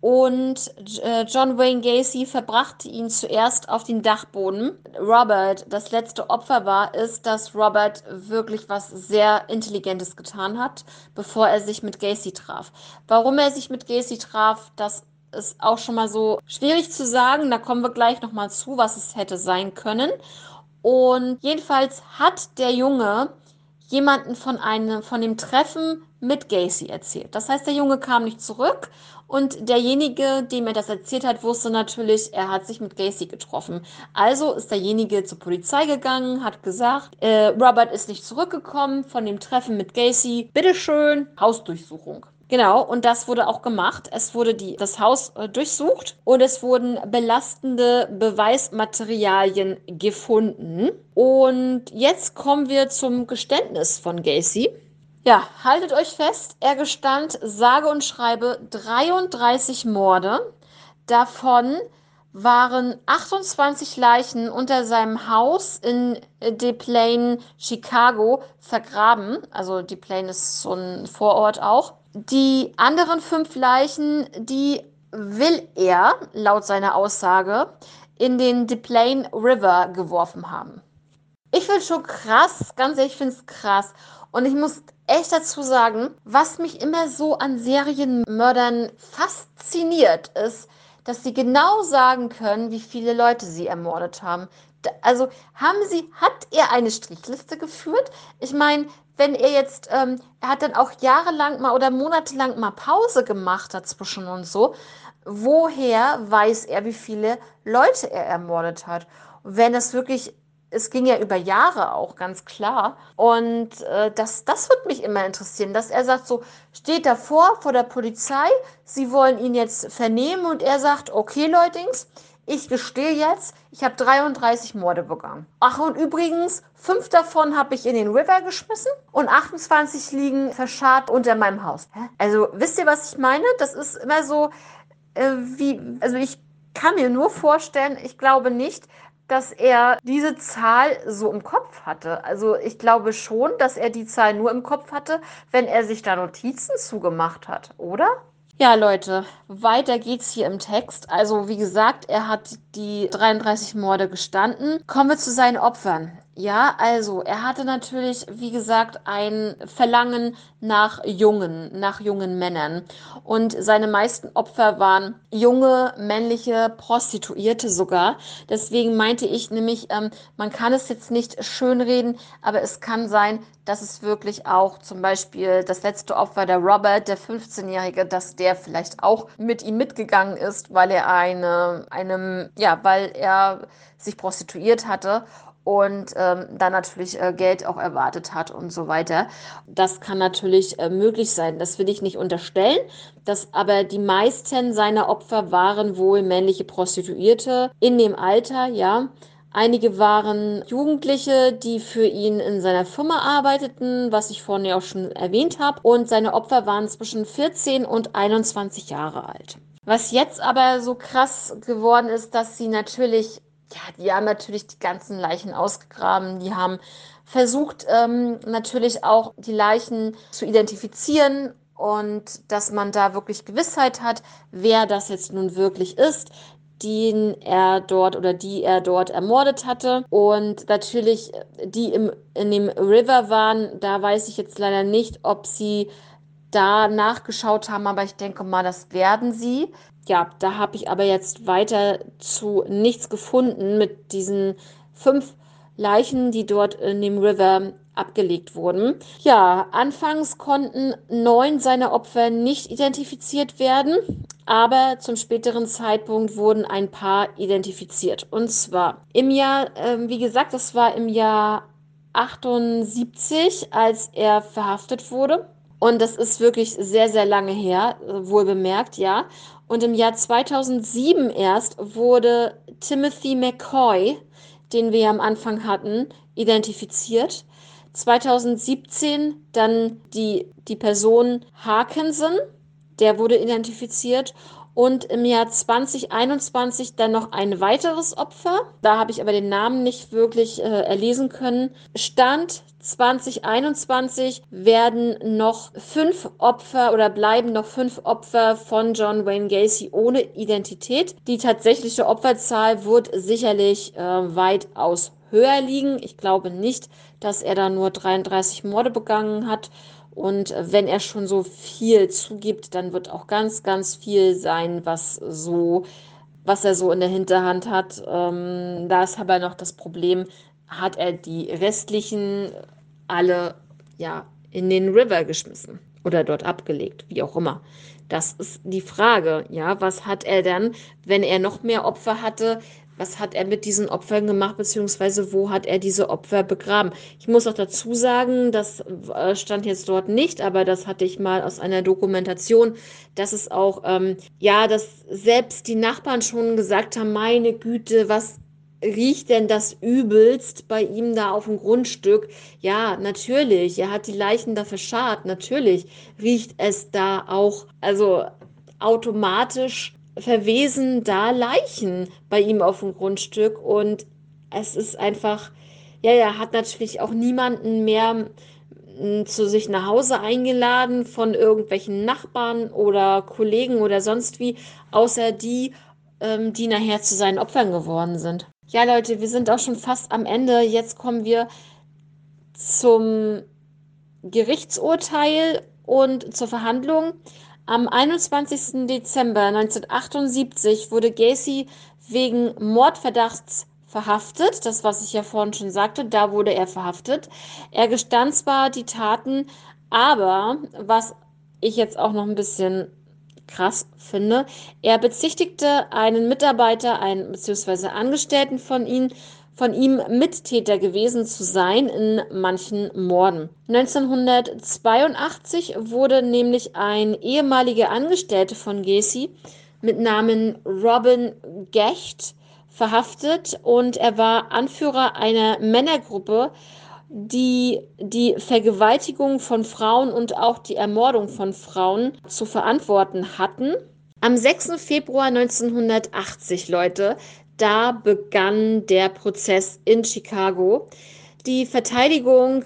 und äh, John Wayne Gacy verbrachte ihn zuerst auf den Dachboden. Robert, das letzte Opfer war, ist, dass Robert wirklich was sehr Intelligentes getan hat, bevor er sich mit Gacy traf. Warum er sich mit Gacy traf, das ist auch schon mal so schwierig zu sagen. Da kommen wir gleich nochmal zu, was es hätte sein können. Und jedenfalls hat der Junge jemanden von einem, von dem Treffen mit Gacy erzählt. Das heißt, der Junge kam nicht zurück und derjenige, dem er das erzählt hat, wusste natürlich, er hat sich mit Gacy getroffen. Also ist derjenige zur Polizei gegangen, hat gesagt, äh, Robert ist nicht zurückgekommen von dem Treffen mit Gacy. Bitteschön, Hausdurchsuchung. Genau, und das wurde auch gemacht. Es wurde die, das Haus äh, durchsucht und es wurden belastende Beweismaterialien gefunden. Und jetzt kommen wir zum Geständnis von Gacy. Ja, haltet euch fest, er gestand sage und schreibe 33 Morde. Davon waren 28 Leichen unter seinem Haus in De Plain, Chicago, vergraben. Also De Plain ist so ein Vorort auch. Die anderen fünf Leichen, die will er, laut seiner Aussage, in den De Plain River geworfen haben. Ich finde schon krass, ganz ehrlich, ich finde es krass. Und ich muss echt dazu sagen, was mich immer so an Serienmördern fasziniert, ist, dass sie genau sagen können, wie viele Leute sie ermordet haben. Also haben sie, hat er eine Strichliste geführt? Ich meine, wenn er jetzt, ähm, er hat dann auch jahrelang mal oder monatelang mal Pause gemacht dazwischen und so, woher weiß er, wie viele Leute er ermordet hat? wenn es wirklich es ging ja über Jahre auch, ganz klar. Und äh, das, das wird mich immer interessieren, dass er sagt, so steht davor vor der Polizei, sie wollen ihn jetzt vernehmen und er sagt, okay, Leutings, ich gestehe jetzt, ich habe 33 Morde begangen. Ach, und übrigens, fünf davon habe ich in den River geschmissen und 28 liegen verscharrt unter meinem Haus. Also, wisst ihr, was ich meine? Das ist immer so, äh, wie, also ich kann mir nur vorstellen, ich glaube nicht, dass er diese Zahl so im Kopf hatte. Also ich glaube schon, dass er die Zahl nur im Kopf hatte, wenn er sich da Notizen zugemacht hat, oder? Ja, Leute, weiter geht's hier im Text. Also, wie gesagt, er hat die 33 Morde gestanden. Kommen wir zu seinen Opfern. Ja, also er hatte natürlich, wie gesagt, ein Verlangen nach jungen, nach jungen Männern. Und seine meisten Opfer waren junge, männliche Prostituierte sogar. Deswegen meinte ich nämlich, ähm, man kann es jetzt nicht schönreden, aber es kann sein, dass es wirklich auch zum Beispiel das letzte Opfer, der Robert, der 15-Jährige, dass der vielleicht auch mit ihm mitgegangen ist, weil er eine, einem, ja, weil er sich prostituiert hatte und ähm, dann natürlich äh, Geld auch erwartet hat und so weiter. Das kann natürlich äh, möglich sein. Das will ich nicht unterstellen. dass aber die meisten seiner Opfer waren wohl männliche Prostituierte in dem Alter, ja. Einige waren Jugendliche, die für ihn in seiner Firma arbeiteten, was ich vorhin ja auch schon erwähnt habe. Und seine Opfer waren zwischen 14 und 21 Jahre alt. Was jetzt aber so krass geworden ist, dass sie natürlich ja, die haben natürlich die ganzen Leichen ausgegraben. Die haben versucht, ähm, natürlich auch die Leichen zu identifizieren und dass man da wirklich Gewissheit hat, wer das jetzt nun wirklich ist den er dort oder die er dort ermordet hatte. Und natürlich, die im, in dem River waren, da weiß ich jetzt leider nicht, ob sie da nachgeschaut haben, aber ich denke mal, das werden sie ja, da habe ich aber jetzt weiter zu nichts gefunden mit diesen fünf Leichen, die dort in dem River abgelegt wurden. Ja, anfangs konnten neun seiner Opfer nicht identifiziert werden, aber zum späteren Zeitpunkt wurden ein paar identifiziert. Und zwar im Jahr, äh, wie gesagt, das war im Jahr 78, als er verhaftet wurde. Und das ist wirklich sehr, sehr lange her, wohl bemerkt, ja. Und im Jahr 2007 erst wurde Timothy McCoy, den wir am Anfang hatten, identifiziert. 2017 dann die, die Person Harkinson, der wurde identifiziert. Und im Jahr 2021 dann noch ein weiteres Opfer. Da habe ich aber den Namen nicht wirklich äh, erlesen können. Stand 2021 werden noch fünf Opfer oder bleiben noch fünf Opfer von John Wayne Gacy ohne Identität. Die tatsächliche Opferzahl wird sicherlich äh, weitaus höher liegen. Ich glaube nicht, dass er da nur 33 Morde begangen hat. Und wenn er schon so viel zugibt, dann wird auch ganz, ganz viel sein, was so, was er so in der Hinterhand hat. Ähm, da ist aber noch das Problem, hat er die restlichen alle ja in den River geschmissen oder dort abgelegt, wie auch immer. Das ist die Frage, ja, was hat er dann, wenn er noch mehr Opfer hatte, was hat er mit diesen Opfern gemacht, beziehungsweise wo hat er diese Opfer begraben? Ich muss auch dazu sagen, das äh, stand jetzt dort nicht, aber das hatte ich mal aus einer Dokumentation, dass es auch, ähm, ja, dass selbst die Nachbarn schon gesagt haben, meine Güte, was riecht denn das übelst bei ihm da auf dem Grundstück? Ja, natürlich, er hat die Leichen da verscharrt, natürlich riecht es da auch, also automatisch verwesen da Leichen bei ihm auf dem Grundstück und es ist einfach, ja, er hat natürlich auch niemanden mehr hm, zu sich nach Hause eingeladen von irgendwelchen Nachbarn oder Kollegen oder sonst wie, außer die, ähm, die nachher zu seinen Opfern geworden sind. Ja, Leute, wir sind auch schon fast am Ende. Jetzt kommen wir zum Gerichtsurteil und zur Verhandlung. Am 21. Dezember 1978 wurde Gacy wegen Mordverdachts verhaftet. Das, was ich ja vorhin schon sagte, da wurde er verhaftet. Er gestand zwar die Taten, aber was ich jetzt auch noch ein bisschen krass finde, er bezichtigte einen Mitarbeiter, einen beziehungsweise Angestellten von ihm, von ihm Mittäter gewesen zu sein in manchen Morden. 1982 wurde nämlich ein ehemaliger Angestellter von Gacy mit Namen Robin Gecht verhaftet und er war Anführer einer Männergruppe, die die Vergewaltigung von Frauen und auch die Ermordung von Frauen zu verantworten hatten. Am 6. Februar 1980, Leute, da begann der Prozess in Chicago. Die Verteidigung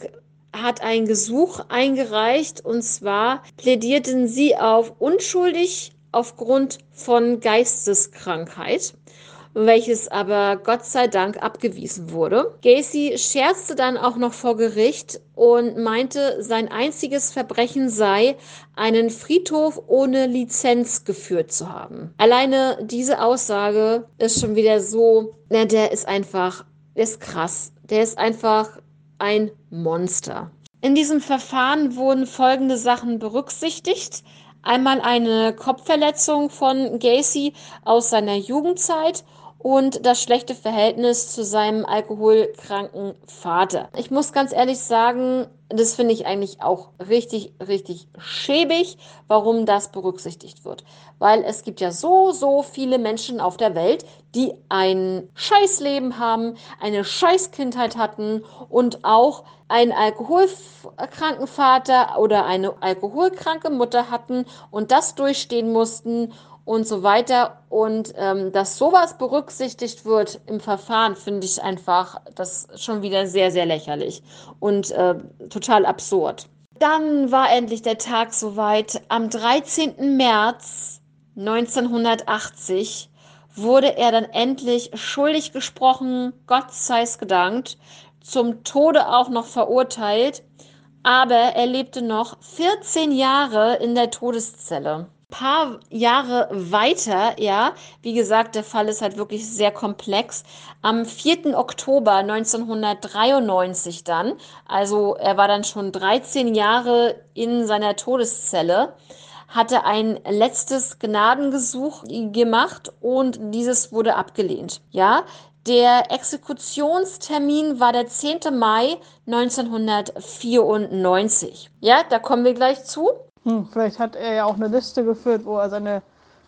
hat ein Gesuch eingereicht und zwar plädierten sie auf unschuldig aufgrund von Geisteskrankheit welches aber Gott sei Dank abgewiesen wurde. Gacy scherzte dann auch noch vor Gericht und meinte, sein einziges Verbrechen sei, einen Friedhof ohne Lizenz geführt zu haben. Alleine diese Aussage ist schon wieder so, na, der ist einfach, der ist krass. Der ist einfach ein Monster. In diesem Verfahren wurden folgende Sachen berücksichtigt. Einmal eine Kopfverletzung von Gacy aus seiner Jugendzeit und das schlechte Verhältnis zu seinem alkoholkranken Vater. Ich muss ganz ehrlich sagen, das finde ich eigentlich auch richtig, richtig schäbig, warum das berücksichtigt wird. Weil es gibt ja so, so viele Menschen auf der Welt, die ein Scheißleben haben, eine Scheißkindheit hatten und auch einen alkoholkranken Vater oder eine alkoholkranke Mutter hatten und das durchstehen mussten und so weiter. Und ähm, dass sowas berücksichtigt wird im Verfahren, finde ich einfach das schon wieder sehr, sehr lächerlich und äh, total absurd. Dann war endlich der Tag soweit. Am 13. März 1980 wurde er dann endlich schuldig gesprochen, Gott sei es gedankt, zum Tode auch noch verurteilt, aber er lebte noch 14 Jahre in der Todeszelle paar Jahre weiter, ja, wie gesagt, der Fall ist halt wirklich sehr komplex. Am 4. Oktober 1993 dann, also er war dann schon 13 Jahre in seiner Todeszelle, hatte ein letztes Gnadengesuch gemacht und dieses wurde abgelehnt. Ja, der Exekutionstermin war der 10. Mai 1994. Ja, da kommen wir gleich zu. Hm, vielleicht hat er ja auch eine Liste geführt, wo er seine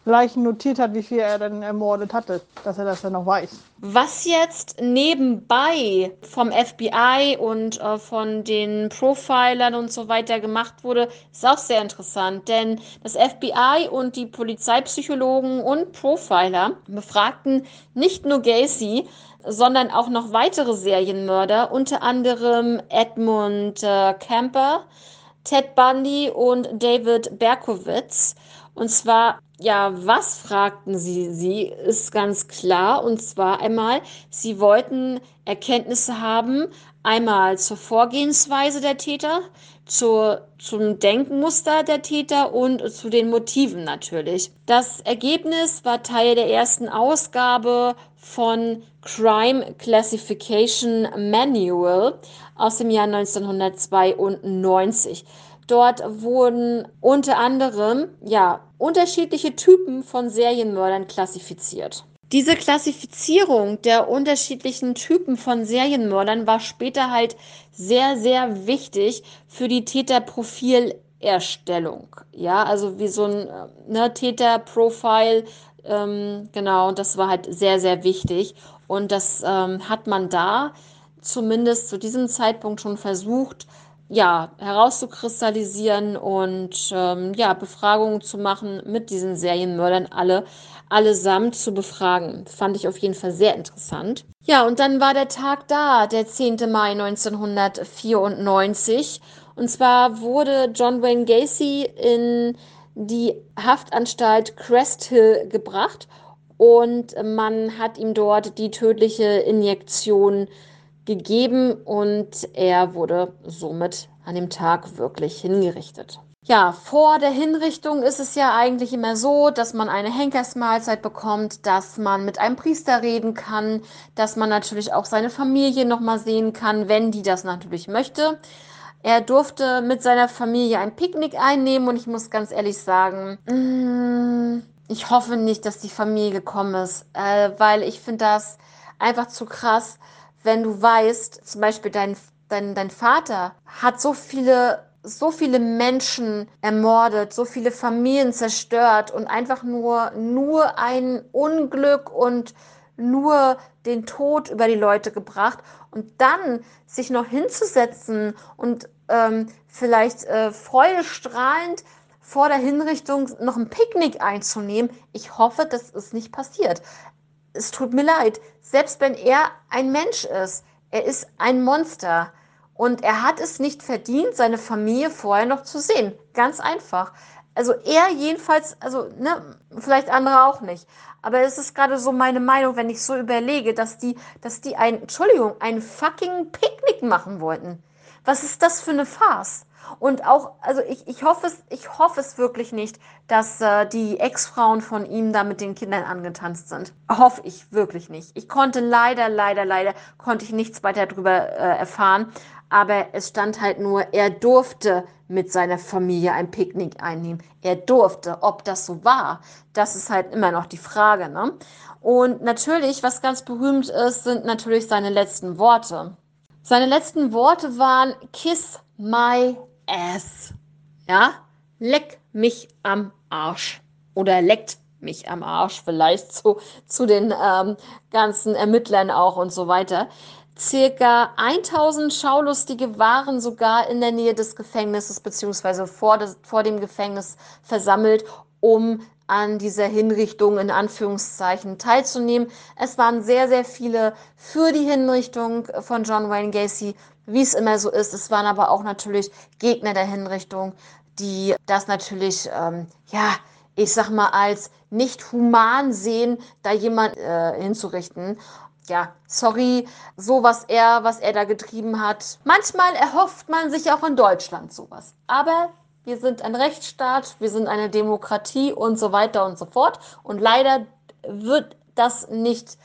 Leichen notiert hat, wie viel er dann ermordet hatte, dass er das dann noch weiß. Was jetzt nebenbei vom FBI und äh, von den Profilern und so weiter gemacht wurde, ist auch sehr interessant, denn das FBI und die Polizeipsychologen und Profiler befragten nicht nur Gacy, sondern auch noch weitere Serienmörder, unter anderem Edmund äh, Camper, Ted Bundy und David Berkowitz. Und zwar, ja, was fragten sie? Sie ist ganz klar. Und zwar einmal, sie wollten Erkenntnisse haben, einmal zur Vorgehensweise der Täter, zur, zum Denkmuster der Täter und zu den Motiven natürlich. Das Ergebnis war Teil der ersten Ausgabe von Crime Classification Manual aus dem Jahr 1992. Dort wurden unter anderem ja unterschiedliche Typen von Serienmördern klassifiziert. Diese Klassifizierung der unterschiedlichen Typen von Serienmördern war später halt sehr, sehr wichtig für die Täterprofilerstellung. Ja, also wie so ein ne, Täterprofil, ähm, genau, und das war halt sehr, sehr wichtig. Und das ähm, hat man da zumindest zu diesem Zeitpunkt schon versucht, ja, herauszukristallisieren und ähm, ja, Befragungen zu machen mit diesen Serienmördern alle allesamt zu befragen. Fand ich auf jeden Fall sehr interessant. Ja, und dann war der Tag da, der 10. Mai 1994. Und zwar wurde John Wayne Gacy in die Haftanstalt Crest Hill gebracht und man hat ihm dort die tödliche Injektion gegeben und er wurde somit an dem Tag wirklich hingerichtet. Ja, vor der Hinrichtung ist es ja eigentlich immer so, dass man eine Henkersmahlzeit bekommt, dass man mit einem Priester reden kann, dass man natürlich auch seine Familie nochmal sehen kann, wenn die das natürlich möchte. Er durfte mit seiner Familie ein Picknick einnehmen und ich muss ganz ehrlich sagen, mm, ich hoffe nicht, dass die Familie gekommen ist, äh, weil ich finde das einfach zu krass wenn du weißt, zum Beispiel dein, dein, dein Vater hat so viele, so viele Menschen ermordet, so viele Familien zerstört und einfach nur, nur ein Unglück und nur den Tod über die Leute gebracht und dann sich noch hinzusetzen und ähm, vielleicht äh, freudestrahlend vor der Hinrichtung noch ein Picknick einzunehmen. Ich hoffe, das ist nicht passiert es tut mir leid, selbst wenn er ein Mensch ist, er ist ein Monster. Und er hat es nicht verdient, seine Familie vorher noch zu sehen. Ganz einfach. Also er jedenfalls, also ne, vielleicht andere auch nicht. Aber es ist gerade so meine Meinung, wenn ich so überlege, dass die, dass die ein, Entschuldigung, ein fucking Picknick machen wollten. Was ist das für eine Farce? Und auch, also ich, ich hoffe es, ich hoffe es wirklich nicht, dass äh, die Ex-Frauen von ihm da mit den Kindern angetanzt sind. Hoffe ich wirklich nicht. Ich konnte leider, leider, leider, konnte ich nichts weiter darüber äh, erfahren. Aber es stand halt nur, er durfte mit seiner Familie ein Picknick einnehmen. Er durfte. Ob das so war, das ist halt immer noch die Frage. Ne? Und natürlich, was ganz berühmt ist, sind natürlich seine letzten Worte. Seine letzten Worte waren Kiss my ass. Ja, leck mich am Arsch. Oder leckt mich am Arsch, vielleicht zu, zu den ähm, ganzen Ermittlern auch und so weiter. Circa 1000 Schaulustige waren sogar in der Nähe des Gefängnisses beziehungsweise vor, vor dem Gefängnis versammelt, um an dieser Hinrichtung in Anführungszeichen teilzunehmen. Es waren sehr, sehr viele für die Hinrichtung von John Wayne Gacy, wie es immer so ist. Es waren aber auch natürlich Gegner der Hinrichtung, die das natürlich, ähm, ja, ich sag mal, als nicht human sehen, da jemand äh, hinzurichten. Ja, sorry, so was er, was er da getrieben hat. Manchmal erhofft man sich auch in Deutschland sowas. Aber wir sind ein Rechtsstaat, wir sind eine Demokratie und so weiter und so fort. Und leider wird das nicht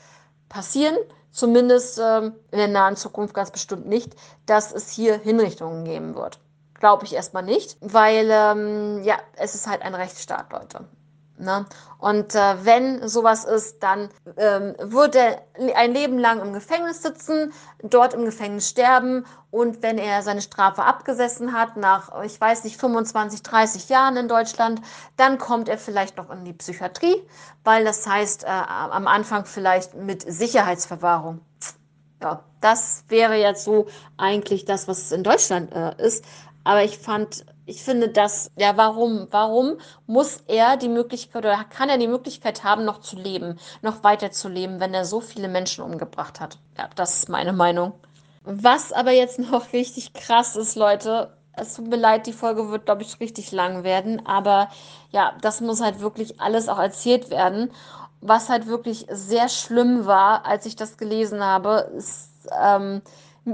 passieren zumindest ähm, in der nahen Zukunft ganz bestimmt nicht, dass es hier Hinrichtungen geben wird. Glaube ich erstmal nicht, weil ähm, ja, es ist halt ein Rechtsstaat, Leute. Ne? Und äh, wenn sowas ist, dann ähm, wird er ein Leben lang im Gefängnis sitzen, dort im Gefängnis sterben und wenn er seine Strafe abgesessen hat, nach, ich weiß nicht, 25, 30 Jahren in Deutschland, dann kommt er vielleicht noch in die Psychiatrie, weil das heißt äh, am Anfang vielleicht mit Sicherheitsverwahrung. Ja, das wäre jetzt so eigentlich das, was es in Deutschland äh, ist. Aber ich fand ich finde das, ja, warum, warum muss er die Möglichkeit oder kann er die Möglichkeit haben, noch zu leben, noch weiter zu leben, wenn er so viele Menschen umgebracht hat? Ja, das ist meine Meinung. Was aber jetzt [laughs] noch richtig krass ist, Leute, es tut mir leid, die Folge wird, glaube ich, richtig lang werden, aber ja, das muss halt wirklich alles auch erzählt werden. Was halt wirklich sehr schlimm war, als ich das gelesen habe, ist, ähm,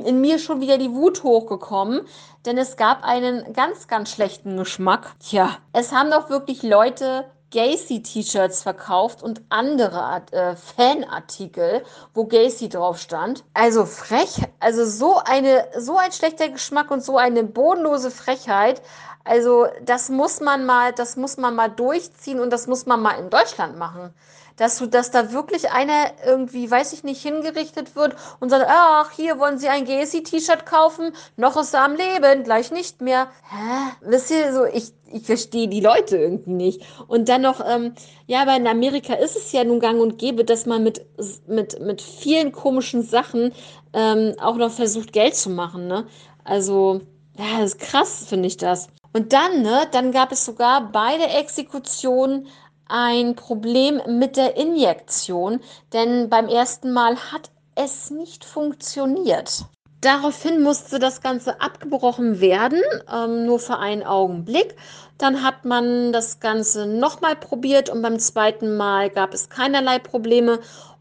in mir schon wieder die Wut hochgekommen, denn es gab einen ganz, ganz schlechten Geschmack. Tja, es haben doch wirklich Leute Gacy-T-Shirts verkauft und andere äh, Fanartikel, wo Gacy drauf stand. Also frech, also so eine, so ein schlechter Geschmack und so eine bodenlose Frechheit. Also das muss man mal, das muss man mal durchziehen und das muss man mal in Deutschland machen dass du, dass da wirklich einer irgendwie, weiß ich nicht, hingerichtet wird und sagt, ach, hier wollen Sie ein Gacy-T-Shirt kaufen, noch ist er am Leben, gleich nicht mehr. Hä? Wisst ihr, so, ich, ich verstehe die Leute irgendwie nicht. Und dann noch, ähm, ja, aber in Amerika ist es ja nun gang und gäbe, dass man mit, mit, mit vielen komischen Sachen ähm, auch noch versucht, Geld zu machen, ne? Also, ja, das ist krass, finde ich das. Und dann, ne, dann gab es sogar bei der Exekution ein Problem mit der Injektion, denn beim ersten Mal hat es nicht funktioniert. Daraufhin musste das Ganze abgebrochen werden, ähm, nur für einen Augenblick. Dann hat man das Ganze nochmal probiert und beim zweiten Mal gab es keinerlei Probleme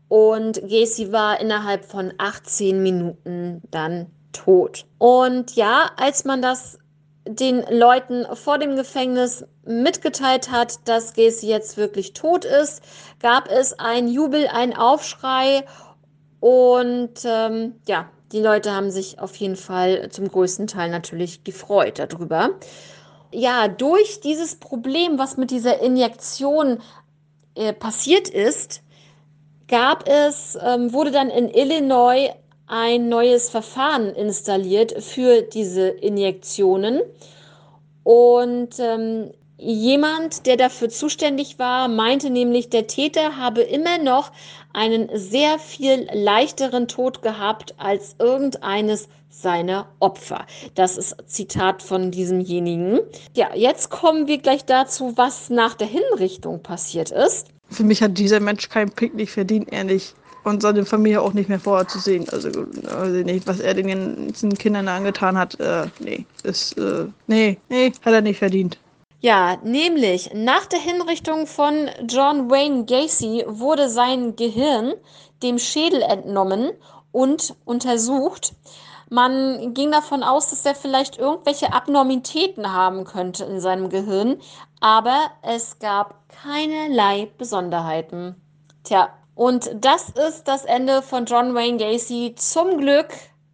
und Gacy war innerhalb von 18 Minuten dann tot. Und ja, als man das den Leuten vor dem Gefängnis mitgeteilt hat, dass Gacy jetzt wirklich tot ist, gab es ein Jubel, ein Aufschrei und ähm, ja, die Leute haben sich auf jeden Fall zum größten Teil natürlich gefreut darüber. Ja, durch dieses Problem, was mit dieser Injektion äh, passiert ist, gab es, ähm, wurde dann in Illinois ein neues Verfahren installiert für diese Injektionen. Und ähm, jemand, der dafür zuständig war, meinte nämlich, der Täter habe immer noch einen sehr viel leichteren Tod gehabt als irgendeines seiner Opfer. Das ist Zitat von diesemjenigen. Ja, jetzt kommen wir gleich dazu, was nach der Hinrichtung passiert ist. Für mich hat dieser Mensch kein Picknick verdient, ehrlich und seine Familie auch nicht mehr vorher zu sehen. Also, also nicht, was er den ganzen Kindern angetan hat, äh, nee, ist, äh, nee, nee, hat er nicht verdient. Ja, nämlich nach der Hinrichtung von John Wayne Gacy wurde sein Gehirn dem Schädel entnommen und untersucht. Man ging davon aus, dass er vielleicht irgendwelche Abnormitäten haben könnte in seinem Gehirn, aber es gab keinerlei Besonderheiten. Tja, und das ist das Ende von John Wayne Gacy. Zum Glück,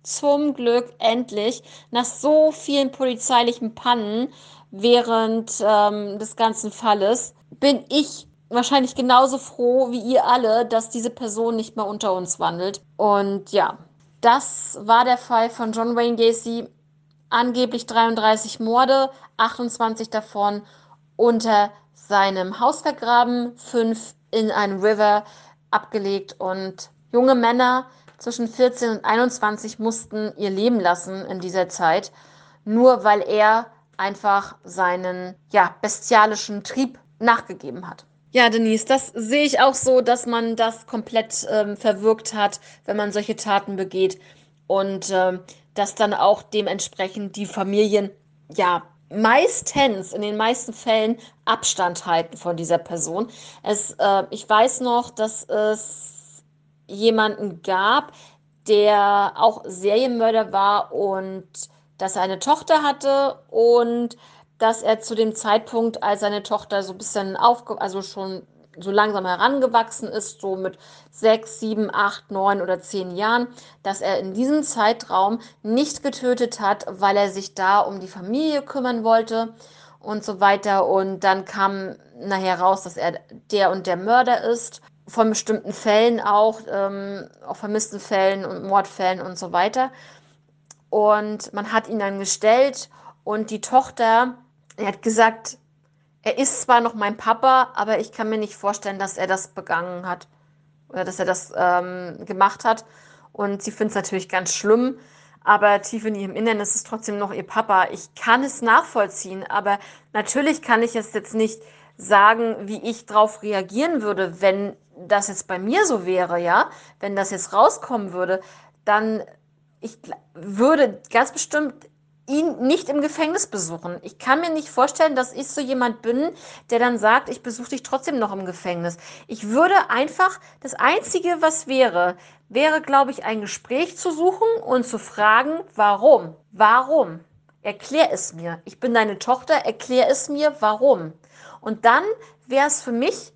zum Glück endlich, nach so vielen polizeilichen Pannen während ähm, des ganzen Falles, bin ich wahrscheinlich genauso froh wie ihr alle, dass diese Person nicht mehr unter uns wandelt. Und ja, das war der Fall von John Wayne Gacy. Angeblich 33 Morde, 28 davon unter seinem Haus vergraben, fünf in einem River abgelegt und junge Männer zwischen 14 und 21 mussten ihr Leben lassen in dieser Zeit, nur weil er einfach seinen ja, bestialischen Trieb nachgegeben hat. Ja, Denise, das sehe ich auch so, dass man das komplett ähm, verwirkt hat, wenn man solche Taten begeht und ähm, dass dann auch dementsprechend die Familien ja meistens, in den meisten Fällen Abstand halten von dieser Person. Es, äh, ich weiß noch, dass es jemanden gab, der auch Serienmörder war und dass er eine Tochter hatte und dass er zu dem Zeitpunkt, als seine Tochter so ein bisschen aufge also schon so langsam herangewachsen ist, so mit sechs, sieben, acht, neun oder zehn Jahren, dass er in diesem Zeitraum nicht getötet hat, weil er sich da um die Familie kümmern wollte und so weiter. Und dann kam nachher raus, dass er der und der Mörder ist. Von bestimmten Fällen auch, ähm, auch vermissten Fällen und Mordfällen und so weiter. Und man hat ihn dann gestellt und die Tochter, er hat gesagt, er ist zwar noch mein Papa, aber ich kann mir nicht vorstellen, dass er das begangen hat oder dass er das ähm, gemacht hat. Und sie findet es natürlich ganz schlimm, aber tief in ihrem Innern ist es trotzdem noch ihr Papa. Ich kann es nachvollziehen, aber natürlich kann ich es jetzt nicht sagen, wie ich darauf reagieren würde, wenn das jetzt bei mir so wäre, ja, wenn das jetzt rauskommen würde, dann ich würde ganz bestimmt ihn nicht im Gefängnis besuchen. Ich kann mir nicht vorstellen, dass ich so jemand bin, der dann sagt, ich besuche dich trotzdem noch im Gefängnis. Ich würde einfach, das Einzige, was wäre, wäre, glaube ich, ein Gespräch zu suchen und zu fragen, warum? Warum? Erklär es mir. Ich bin deine Tochter, erklär es mir, warum. Und dann wäre es für mich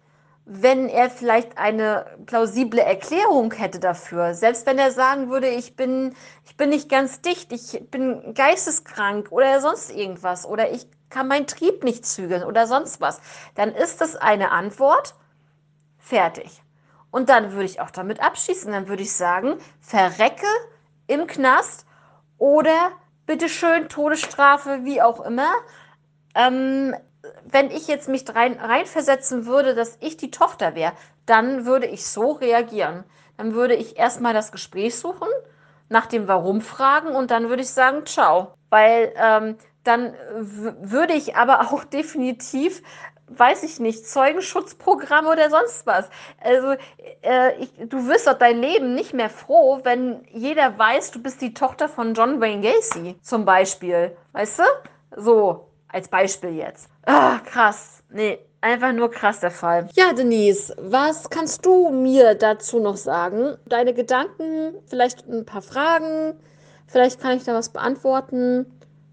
wenn er vielleicht eine plausible Erklärung hätte dafür. Selbst wenn er sagen würde, ich bin, ich bin nicht ganz dicht, ich bin geisteskrank oder sonst irgendwas oder ich kann meinen Trieb nicht zügeln oder sonst was, dann ist das eine Antwort. Fertig. Und dann würde ich auch damit abschließen. Dann würde ich sagen, verrecke im Knast oder bitteschön Todesstrafe, wie auch immer. Ähm, wenn ich jetzt mich rein, reinversetzen würde, dass ich die Tochter wäre, dann würde ich so reagieren. Dann würde ich erstmal das Gespräch suchen, nach dem Warum fragen und dann würde ich sagen, ciao. Weil ähm, dann würde ich aber [laughs] auch definitiv, weiß ich nicht, Zeugenschutzprogramm oder sonst was. Also äh, ich, du wirst doch dein Leben nicht mehr froh, wenn jeder weiß, du bist die Tochter von John Wayne Gacy zum Beispiel. Weißt du? So, als Beispiel jetzt. Ah, krass. Nee, einfach nur krass der Fall. Ja, Denise, was kannst du mir dazu noch sagen? Deine Gedanken, vielleicht ein paar Fragen, vielleicht kann ich da was beantworten.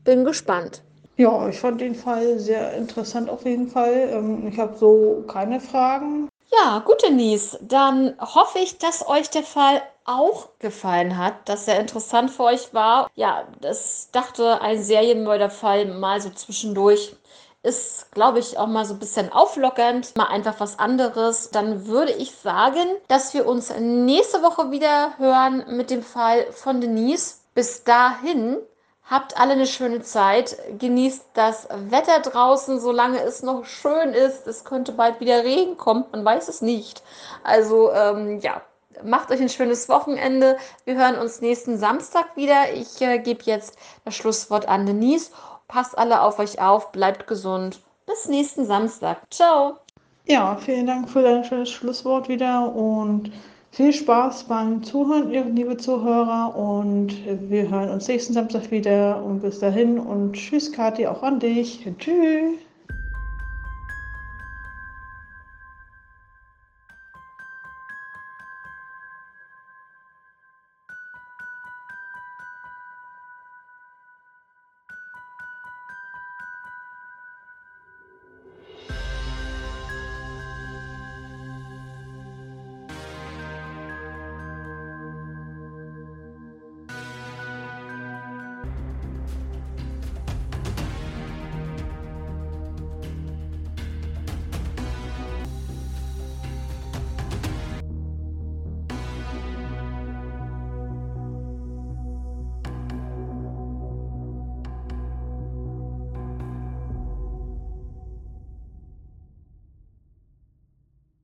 Bin gespannt. Ja, ich fand den Fall sehr interessant auf jeden Fall. Ähm, ich habe so keine Fragen. Ja, gut, Denise. Dann hoffe ich, dass euch der Fall auch gefallen hat, dass er interessant für euch war. Ja, das dachte ein Serienmörderfall mal so zwischendurch. Ist, glaube ich, auch mal so ein bisschen auflockernd, mal einfach was anderes. Dann würde ich sagen, dass wir uns nächste Woche wieder hören mit dem Fall von Denise. Bis dahin Habt alle eine schöne Zeit. Genießt das Wetter draußen, solange es noch schön ist. Es könnte bald wieder Regen kommen, man weiß es nicht. Also ähm, ja, macht euch ein schönes Wochenende. Wir hören uns nächsten Samstag wieder. Ich äh, gebe jetzt das Schlusswort an Denise. Passt alle auf euch auf, bleibt gesund. Bis nächsten Samstag. Ciao. Ja, vielen Dank für dein schönes Schlusswort wieder und viel Spaß beim Zuhören, liebe Zuhörer. Und wir hören uns nächsten Samstag wieder. Und bis dahin und tschüss, Kathi, auch an dich. Tschüss.